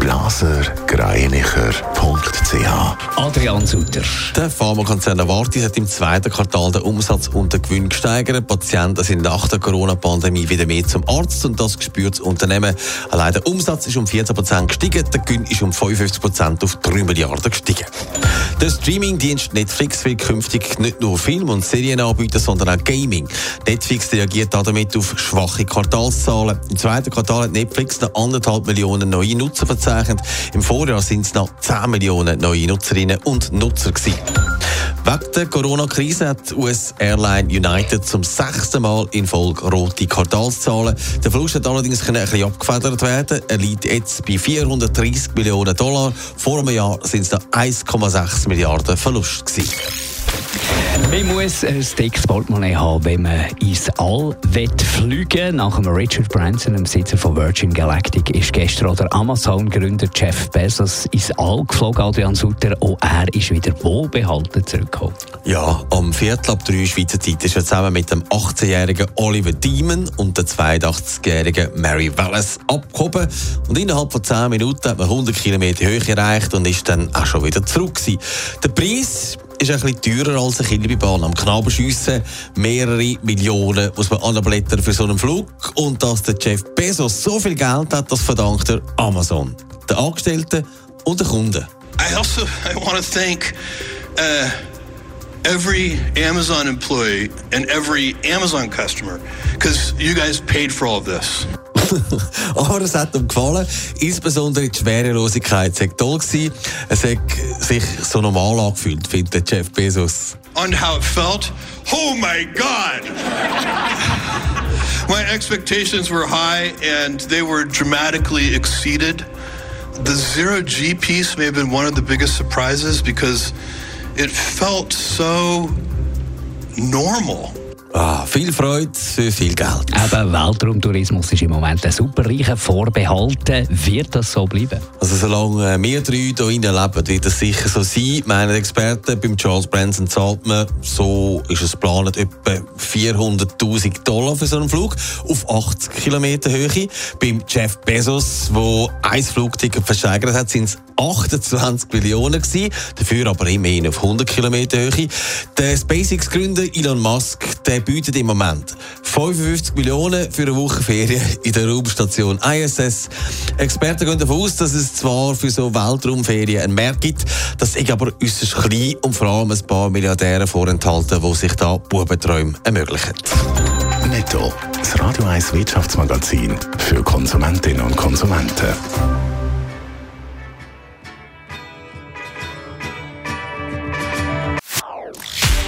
blasergreinicher.ch Adrian Sutter. Der Pharmakonzern Novartis hat im zweiten Quartal den Umsatz und den Gewinn gesteigert. Patienten sind nach der Corona-Pandemie wieder mehr zum Arzt und das gespürt das Unternehmen. Allein der Umsatz ist um 14 Prozent gestiegen, der Gewinn ist um 55 Prozent auf 3 Milliarden gestiegen. Der Streamingdienst Netflix will künftig nicht nur Film- und Serien anbieten, sondern auch Gaming. Netflix reagiert damit auf schwache Quartalszahlen. Im zweiten Quartal hat Netflix noch anderthalb Millionen neue Nutzer verzeichnet. Im Vorjahr sind es noch 10 Millionen neue Nutzerinnen und Nutzer gewesen. Wegen der Corona-Krise hat US Airline United zum sechsten Mal in Folge rote Quartalszahlen. Der Verlust hat allerdings ein bisschen abgefedert werden. Er liegt jetzt bei 430 Millionen Dollar. Vor einem Jahr sind es noch 1,6 Milliarden Verlust gewesen. Man muss ein dickes Portemonnaie haben, wenn man ins All fliegen Nach dem Richard Branson, dem Besitzer von Virgin Galactic, ist gestern der Amazon-Gründer Jeff Bezos ins All geflogen. Adrian Sutter, auch er ist wieder wohlbehalten zurückgekommen. Ja, am Viertel ab drei Schweizer Zeit ist er zusammen mit dem 18-jährigen Oliver Demon und der 82-jährigen Mary Wallace abgehoben. Und innerhalb von 10 Minuten hat man 100 Kilometer Höhe erreicht und ist dann auch schon wieder zurück gewesen. Der Preis ist ein bisschen teurer als eine Kilbibahn. Am Knabenschiessen mehrere Millionen muss man anblättern für so einen Flug. Und dass der Jeff Bezos so viel Geld hat, das verdankt er Amazon, den Angestellten und den Kunden. I also I want to thank uh, every Amazon employee and every Amazon customer because you guys paid for all of this. Aber es hat ihm gefallen. Insbesondere die Schwerelosigkeit war toll. Gewesen. Es hat sich so normal angefühlt, findet Jeff Bezos. And how it felt? Oh my God! my expectations were high and they were dramatically exceeded. The zero G piece may have been one of the biggest surprises because it felt so normal. Ah, viel Freude für viel Geld. Eben, Weltraumtourismus ist im Moment ein superreicher Vorbehalten. Wird das so bleiben? Also solange wir drei hier leben, wird es sicher so sein. Meine Experten beim Charles Branson zahlt man, so ist es geplant, etwa 400'000 Dollar für so einen Flug auf 80 Kilometer Höhe. Beim Jeff Bezos, der ein Flugticket versteigert hat, sind es 28 Millionen gewesen, dafür aber immerhin auf 100 Kilometer Höhe. Der SpaceX-Gründer Elon Musk, der bietet im Moment 55 Millionen für eine Woche Ferien in der Raumstation ISS. Experten gehen davon aus, dass es zwar für so Weltraumferien einen Markt gibt, das ist aber äußerst klein und vor allem ein paar Milliardäre vorenthalten, die sich da Bubenträume ermöglichen. Netto, das Radio 1 Wirtschaftsmagazin für Konsumentinnen und Konsumenten.